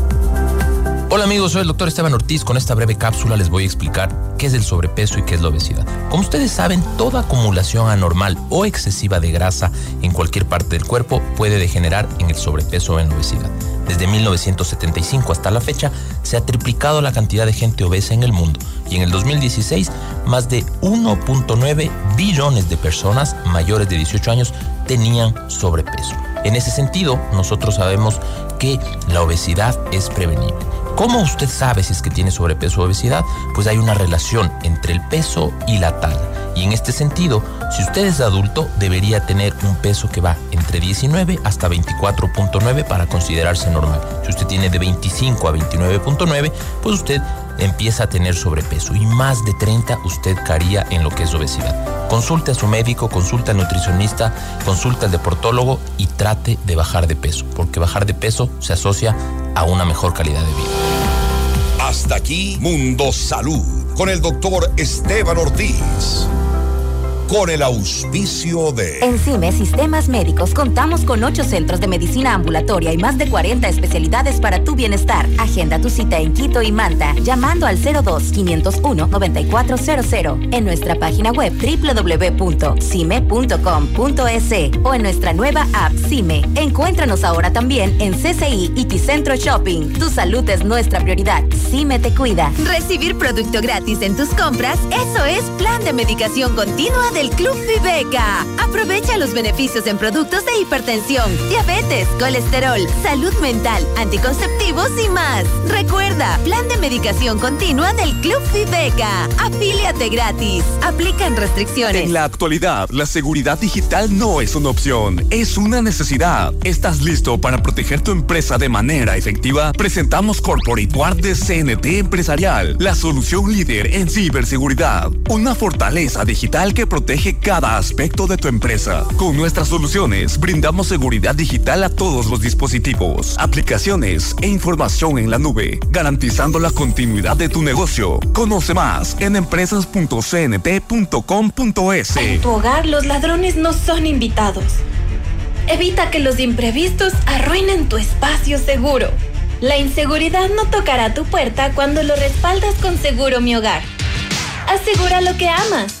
Hola amigos, soy el doctor Esteban Ortiz. Con esta breve cápsula les voy a explicar qué es el sobrepeso y qué es la obesidad. Como ustedes saben, toda acumulación anormal o excesiva de grasa en cualquier parte del cuerpo puede degenerar en el sobrepeso o en la obesidad. Desde 1975 hasta la fecha se ha triplicado la cantidad de gente obesa en el mundo y en el 2016 más de 1.9 billones de personas mayores de 18 años tenían sobrepeso. En ese sentido, nosotros sabemos que la obesidad es prevenible. ¿Cómo usted sabe si es que tiene sobrepeso o obesidad? Pues hay una relación entre el peso y la talla. Y en este sentido, si usted es adulto, debería tener un peso que va entre 19 hasta 24.9 para considerarse normal. Si usted tiene de 25 a 29.9, pues usted empieza a tener sobrepeso y más de 30 usted caería en lo que es obesidad. Consulte a su médico, consulte al nutricionista, consulte al deportólogo y trate de bajar de peso, porque bajar de peso se asocia a una mejor calidad de vida. Hasta aquí Mundo Salud con el doctor Esteban Ortiz con el auspicio de... En CIME Sistemas Médicos contamos con ocho centros de medicina ambulatoria y más de 40 especialidades para tu bienestar. Agenda tu cita en Quito y Manta llamando al 02-501-9400 en nuestra página web www.cime.com.es o en nuestra nueva app CIME. Encuéntranos ahora también en CCI y Ticentro Shopping. Tu salud es nuestra prioridad. CIME te cuida. Recibir producto gratis en tus compras, eso es plan de medicación continua de el Club Viveca. Aprovecha los beneficios en productos de hipertensión, diabetes, colesterol, salud mental, anticonceptivos y más. Recuerda, plan de medicación continua del Club Viveca. Afíliate gratis. Aplican restricciones. En la actualidad, la seguridad digital no es una opción, es una necesidad. ¿Estás listo para proteger tu empresa de manera efectiva? Presentamos Corporate Guard de CNT Empresarial, la solución líder en ciberseguridad. Una fortaleza digital que protege protege cada aspecto de tu empresa. Con nuestras soluciones brindamos seguridad digital a todos los dispositivos, aplicaciones e información en la nube, garantizando la continuidad de tu negocio. Conoce más en empresas.cnt.com.es. En tu hogar los ladrones no son invitados. Evita que los imprevistos arruinen tu espacio seguro. La inseguridad no tocará tu puerta cuando lo respaldas con Seguro Mi Hogar. Asegura lo que amas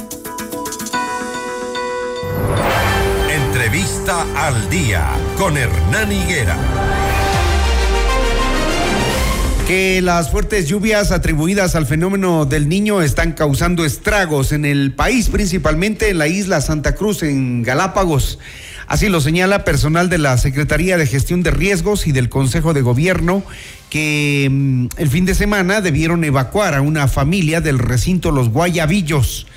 Entrevista al Día. Con Hernán Higuera que las fuertes lluvias atribuidas al fenómeno del niño están causando estragos en el país, principalmente en la isla Santa Cruz, en Galápagos. Así lo señala personal de la Secretaría de Gestión de Riesgos y del Consejo de Gobierno que mm, el fin de semana debieron evacuar a una familia del recinto Los Guayabillos.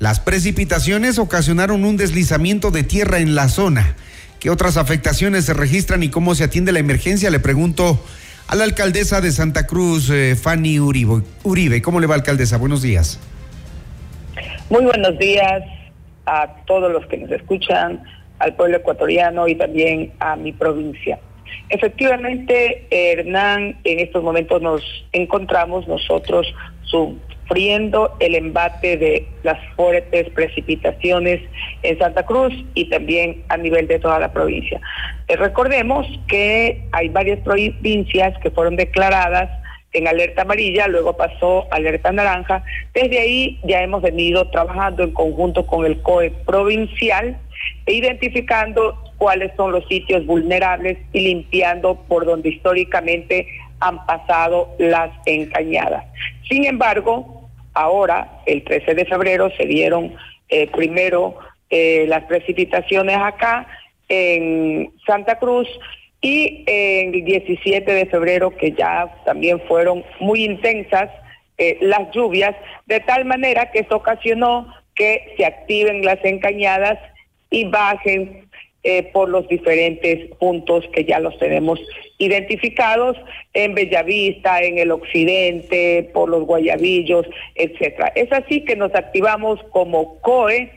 Las precipitaciones ocasionaron un deslizamiento de tierra en la zona. ¿Qué otras afectaciones se registran y cómo se atiende la emergencia? Le pregunto a la alcaldesa de Santa Cruz, eh, Fanny Uribe. Uribe. ¿Cómo le va, alcaldesa? Buenos días. Muy buenos días a todos los que nos escuchan, al pueblo ecuatoriano y también a mi provincia. Efectivamente, Hernán, en estos momentos nos encontramos nosotros sufriendo el embate de las fuertes precipitaciones en Santa Cruz y también a nivel de toda la provincia. Eh, recordemos que hay varias provincias que fueron declaradas en alerta amarilla, luego pasó alerta naranja. Desde ahí ya hemos venido trabajando en conjunto con el COE provincial e identificando cuáles son los sitios vulnerables y limpiando por donde históricamente han pasado las encañadas. Sin embargo, ahora, el 13 de febrero, se dieron eh, primero eh, las precipitaciones acá en Santa Cruz y el 17 de febrero, que ya también fueron muy intensas eh, las lluvias, de tal manera que esto ocasionó que se activen las encañadas y bajen eh, por los diferentes puntos que ya los tenemos identificados en Bellavista, en el occidente, por los Guayabillos, etcétera. Es así que nos activamos como COE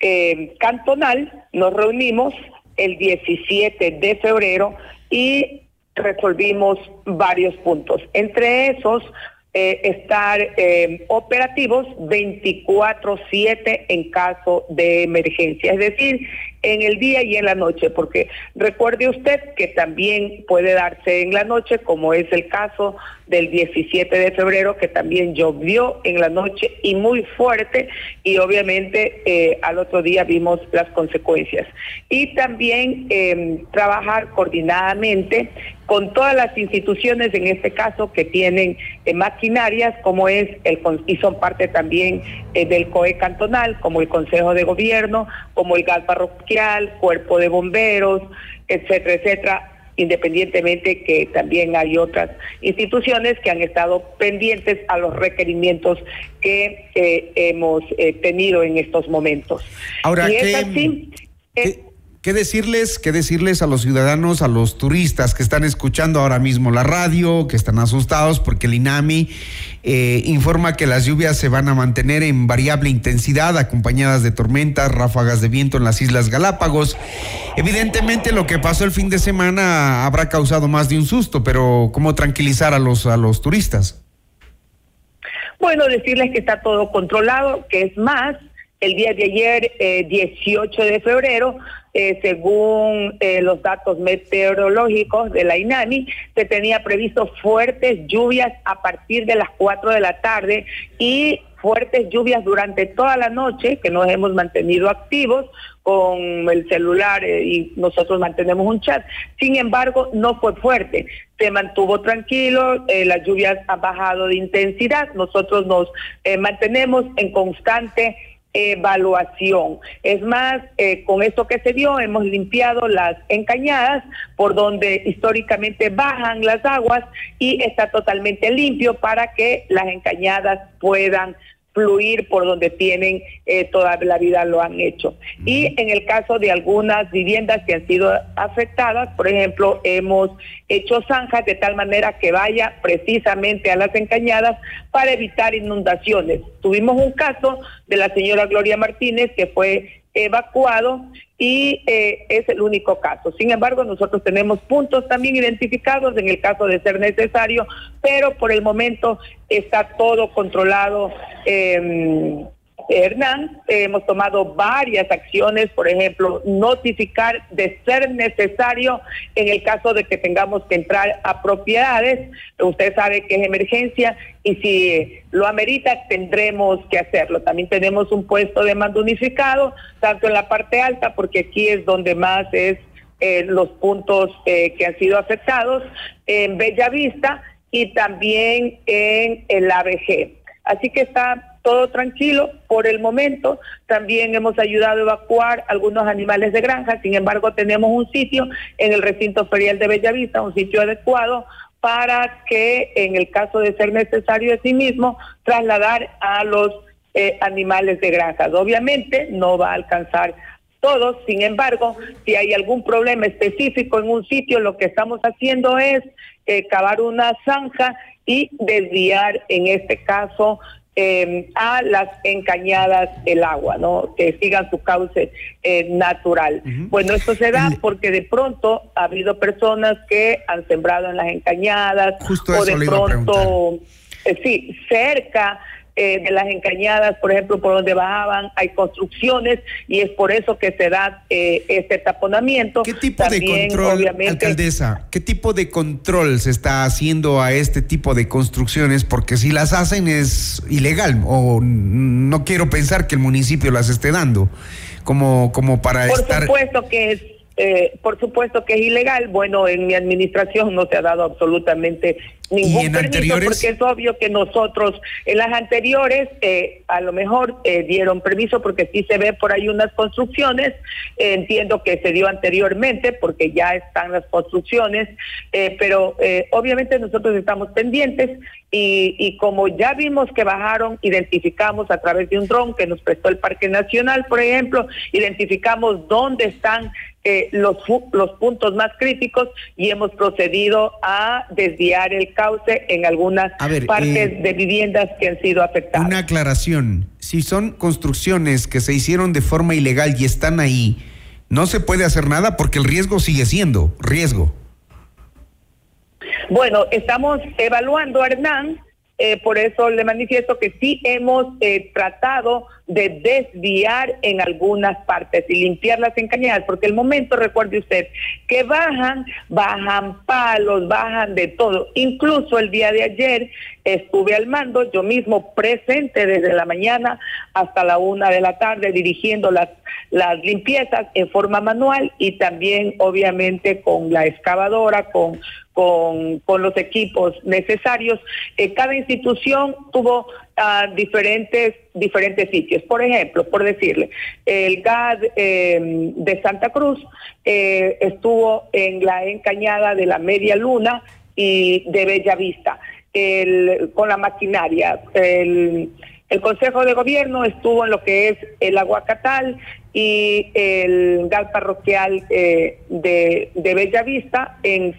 eh, cantonal, nos reunimos el 17 de febrero y resolvimos varios puntos. Entre esos, eh, estar operativos 24/7 en caso de emergencia, es decir, en el día y en la noche, porque recuerde usted que también puede darse en la noche, como es el caso del 17 de febrero, que también llovió en la noche y muy fuerte, y obviamente eh, al otro día vimos las consecuencias. Y también em, trabajar coordinadamente con todas las instituciones, en este caso, que tienen eh, maquinarias, como es el y son parte también eh, del COE cantonal, como el Consejo de Gobierno, como el GAL parroquial, Cuerpo de Bomberos, etcétera, etcétera, independientemente que también hay otras instituciones que han estado pendientes a los requerimientos que eh, hemos tenido en estos momentos. Ahora, y es así, ¿Qué decirles, qué decirles a los ciudadanos, a los turistas que están escuchando ahora mismo la radio, que están asustados porque el INAMI eh, informa que las lluvias se van a mantener en variable intensidad, acompañadas de tormentas, ráfagas de viento en las Islas Galápagos. Evidentemente lo que pasó el fin de semana habrá causado más de un susto, pero ¿cómo tranquilizar a los, a los turistas? Bueno, decirles que está todo controlado, que es más, el día de ayer, 18 eh, de febrero, eh, según eh, los datos meteorológicos de la INAMI, se tenía previsto fuertes lluvias a partir de las 4 de la tarde y fuertes lluvias durante toda la noche, que nos hemos mantenido activos con el celular y nosotros mantenemos un chat. Sin embargo, no fue fuerte, se mantuvo tranquilo, las lluvias han bajado de intensidad, nosotros nos mantenemos en constante evaluación. Es más, eh, con esto que se dio, hemos limpiado las encañadas por donde históricamente bajan las aguas y está totalmente limpio para que las encañadas puedan fluir por donde tienen eh, toda la vida lo han hecho. Y en el caso de algunas viviendas que han sido afectadas, por ejemplo, hemos hecho zanjas de tal manera que vaya precisamente a las encañadas para evitar inundaciones. Tuvimos un caso de la señora Gloria Martínez que fue evacuado y eh, es el único caso. Sin embargo, nosotros tenemos puntos también identificados en el caso de ser necesario, pero por el momento está todo controlado. Eh, Hernán, hemos tomado varias acciones, por ejemplo, notificar de ser necesario en el caso de que tengamos que entrar a propiedades. Usted sabe que es emergencia y si lo amerita tendremos que hacerlo. También tenemos un puesto de mando unificado, tanto en la parte alta, porque aquí es donde más es eh, los puntos eh, que han sido afectados, en Bellavista y también en el ABG. Así que está todo tranquilo por el momento. También hemos ayudado a evacuar algunos animales de granja, sin embargo tenemos un sitio en el recinto ferial de Bellavista, un sitio adecuado para que en el caso de ser necesario de sí mismo trasladar a los eh, animales de granja. Obviamente no va a alcanzar todos, sin embargo, si hay algún problema específico en un sitio, lo que estamos haciendo es eh, cavar una zanja y desviar en este caso eh, a las encañadas el agua, ¿no? Que sigan su cauce eh, natural. Bueno, esto se da porque de pronto ha habido personas que han sembrado en las encañadas Justo o de pronto, eh, sí, cerca eh, de las encañadas, por ejemplo, por donde bajaban, hay construcciones y es por eso que se da eh, este taponamiento. ¿Qué tipo de control, alcaldesa, qué tipo de control se está haciendo a este tipo de construcciones? Porque si las hacen es ilegal o no quiero pensar que el municipio las esté dando como, como para por estar... Por supuesto que es eh, por supuesto que es ilegal. Bueno, en mi administración no se ha dado absolutamente ningún permiso porque es obvio que nosotros en las anteriores eh, a lo mejor eh, dieron permiso porque sí se ve por ahí unas construcciones. entiendo que se dio anteriormente porque ya están las construcciones, pero obviamente nosotros estamos pendientes y, y como ya vimos que bajaron, identificamos a través de un dron que nos prestó el Parque Nacional, por ejemplo, identificamos dónde están eh, los, los puntos más críticos y hemos procedido a desviar el cauce en algunas partes eh, de viviendas que han sido afectadas. Una aclaración, si son construcciones que se hicieron de forma ilegal y están ahí, no se puede hacer nada porque el riesgo sigue siendo riesgo. Bueno, estamos evaluando, Hernán, eh, por eso le manifiesto que sí hemos eh, tratado de desviar en algunas partes y limpiar las encañadas, porque el momento, recuerde usted, que bajan, bajan palos, bajan de todo. Incluso el día de ayer estuve al mando, yo mismo presente desde la mañana hasta la una de la tarde, dirigiendo las, las limpiezas en forma manual y también obviamente con la excavadora, con con, los equipos necesarios. Eh, cada institución tuvo uh, diferentes, diferentes sitios. Por ejemplo, por decirle, el GAD eh, de Santa Cruz eh, estuvo en la encañada de la Media Luna y de Bella Vista, el, con la maquinaria. El Consejo de Gobierno estuvo en lo que es el Aguacatal y el GAL parroquial eh, de, de Bellavista en,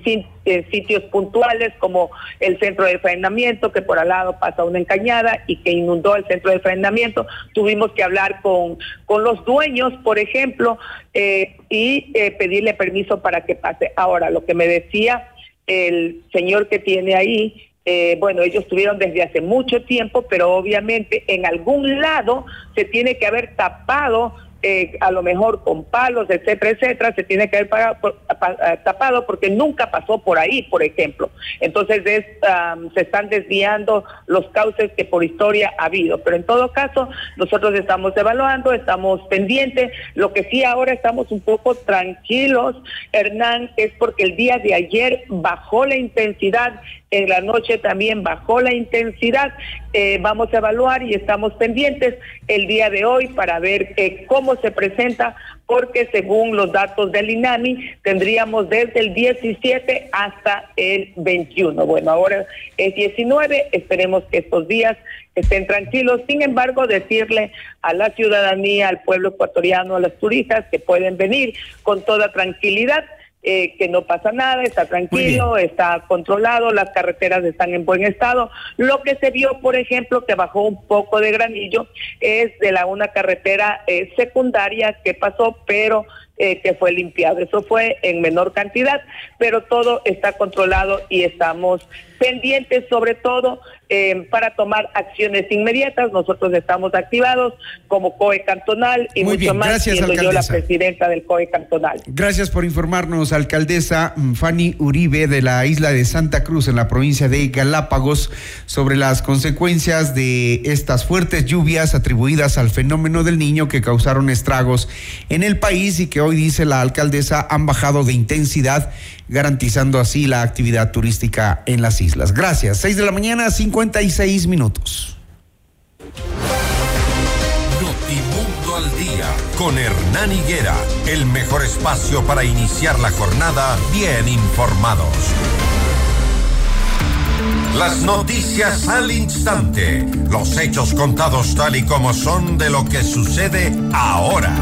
sitios puntuales como el centro de frenamiento, que por al lado pasa una encañada y que inundó el centro de frenamiento. Tuvimos que hablar con, con los dueños, por ejemplo, eh, y eh, pedirle permiso para que pase. Ahora, lo que me decía el señor que tiene ahí, eh, bueno, ellos tuvieron desde hace mucho tiempo, pero obviamente en algún lado se tiene que haber tapado eh, a lo mejor con palos, etcétera, etcétera, se tiene que haber eh, tapado porque nunca pasó por ahí, por ejemplo. Entonces se están desviando los cauces que por historia ha habido. Pero en todo caso, nosotros estamos evaluando, estamos pendientes. Lo que sí ahora estamos un poco tranquilos, Hernán, es porque el día de ayer bajó la intensidad en la noche también bajó la intensidad. Eh, vamos a evaluar y estamos pendientes el día de hoy para ver eh, cómo se presenta, porque según los datos del INAMI tendríamos desde el 17 hasta el 21. Bueno, ahora es 19, esperemos que estos días estén tranquilos. Sin embargo, decirle a la ciudadanía, al pueblo ecuatoriano, a los turistas que pueden venir con toda tranquilidad eh, que no pasa nada, está tranquilo, está controlado, las carreteras están en buen estado. Lo que se vio, por ejemplo, que bajó un poco de granillo es de la una carretera eh, secundaria que pasó, pero eh, que fue limpiado. Eso fue en menor cantidad, pero todo está controlado y estamos pendientes sobre todo eh, para tomar acciones inmediatas. Nosotros estamos activados como COE cantonal y mucho más Gracias, siendo yo la presidenta del COE cantonal. Gracias por informarnos, alcaldesa Fanny Uribe de la isla de Santa Cruz en la provincia de Galápagos sobre las consecuencias de estas fuertes lluvias atribuidas al fenómeno del niño que causaron estragos en el país y que hoy dice la alcaldesa han bajado de intensidad garantizando así la actividad turística en las islas. Gracias. 6 de la mañana, 56 minutos. Notimundo al día con Hernán Higuera, el mejor espacio para iniciar la jornada bien informados. Las noticias al instante, los hechos contados tal y como son de lo que sucede ahora.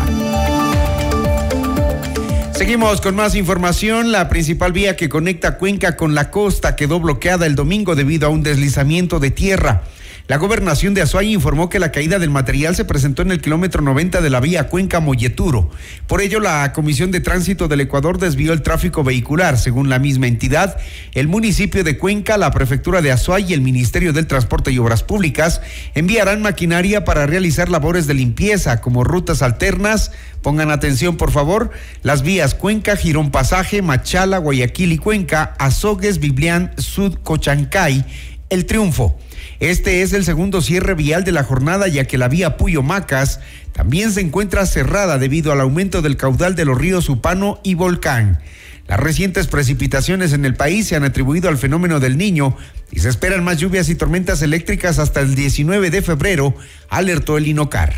Seguimos con más información. La principal vía que conecta Cuenca con la costa quedó bloqueada el domingo debido a un deslizamiento de tierra. La gobernación de Azuay informó que la caída del material se presentó en el kilómetro 90 de la vía Cuenca-Molleturo. Por ello, la Comisión de Tránsito del Ecuador desvió el tráfico vehicular. Según la misma entidad, el municipio de Cuenca, la prefectura de Azuay y el Ministerio del Transporte y Obras Públicas enviarán maquinaria para realizar labores de limpieza como rutas alternas. Pongan atención, por favor, las vías Cuenca, Girón Pasaje, Machala, Guayaquil y Cuenca, Azogues, Biblián, Sud, Cochancay, El Triunfo. Este es el segundo cierre vial de la jornada, ya que la vía Puyo Macas también se encuentra cerrada debido al aumento del caudal de los ríos Upano y Volcán. Las recientes precipitaciones en el país se han atribuido al fenómeno del niño y se esperan más lluvias y tormentas eléctricas hasta el 19 de febrero, alertó el INOCAR.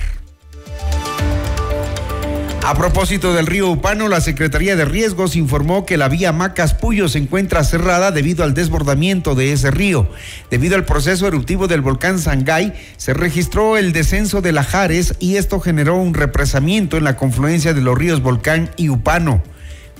A propósito del río Upano, la Secretaría de Riesgos informó que la vía Macas Puyo se encuentra cerrada debido al desbordamiento de ese río. Debido al proceso eruptivo del volcán Sangay, se registró el descenso de Lajares y esto generó un represamiento en la confluencia de los ríos Volcán y Upano.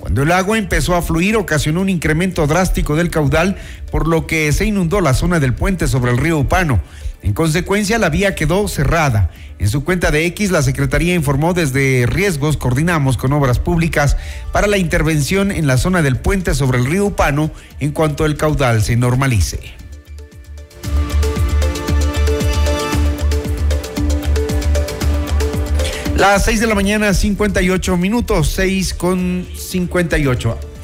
Cuando el agua empezó a fluir, ocasionó un incremento drástico del caudal, por lo que se inundó la zona del puente sobre el río Upano. En consecuencia, la vía quedó cerrada. En su cuenta de X, la Secretaría informó desde Riesgos coordinamos con obras públicas para la intervención en la zona del puente sobre el río Upano en cuanto el caudal se normalice. Las 6 de la mañana, 58 minutos, 6 con 58.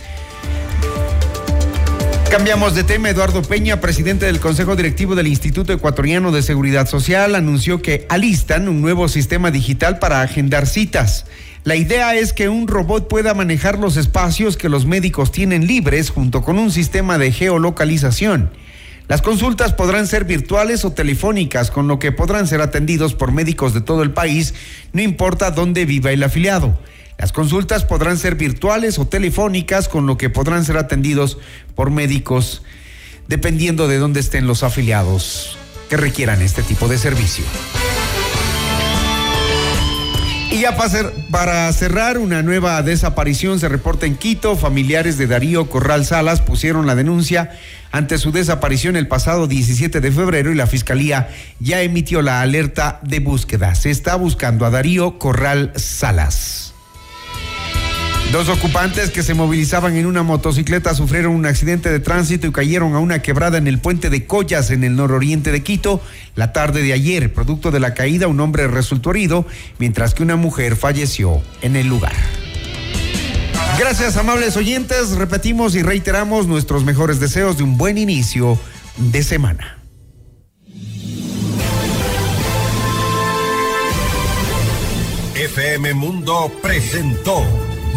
Cambiamos de tema. Eduardo Peña, presidente del Consejo Directivo del Instituto Ecuatoriano de Seguridad Social, anunció que alistan un nuevo sistema digital para agendar citas. La idea es que un robot pueda manejar los espacios que los médicos tienen libres junto con un sistema de geolocalización. Las consultas podrán ser virtuales o telefónicas, con lo que podrán ser atendidos por médicos de todo el país, no importa dónde viva el afiliado. Las consultas podrán ser virtuales o telefónicas, con lo que podrán ser atendidos por médicos dependiendo de dónde estén los afiliados que requieran este tipo de servicio. Y ya para cerrar, una nueva desaparición se reporta en Quito. Familiares de Darío Corral Salas pusieron la denuncia ante su desaparición el pasado 17 de febrero y la fiscalía ya emitió la alerta de búsqueda. Se está buscando a Darío Corral Salas. Dos ocupantes que se movilizaban en una motocicleta sufrieron un accidente de tránsito y cayeron a una quebrada en el puente de Collas en el nororiente de Quito la tarde de ayer. Producto de la caída, un hombre resultó herido, mientras que una mujer falleció en el lugar. Gracias, amables oyentes. Repetimos y reiteramos nuestros mejores deseos de un buen inicio de semana. FM Mundo presentó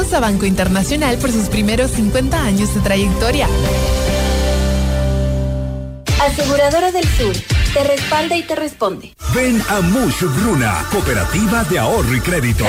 Felicitamos a Banco Internacional por sus primeros 50 años de trayectoria. Aseguradora del Sur, te respalda y te responde. Ven a Mush Bruna, Cooperativa de Ahorro y Crédito.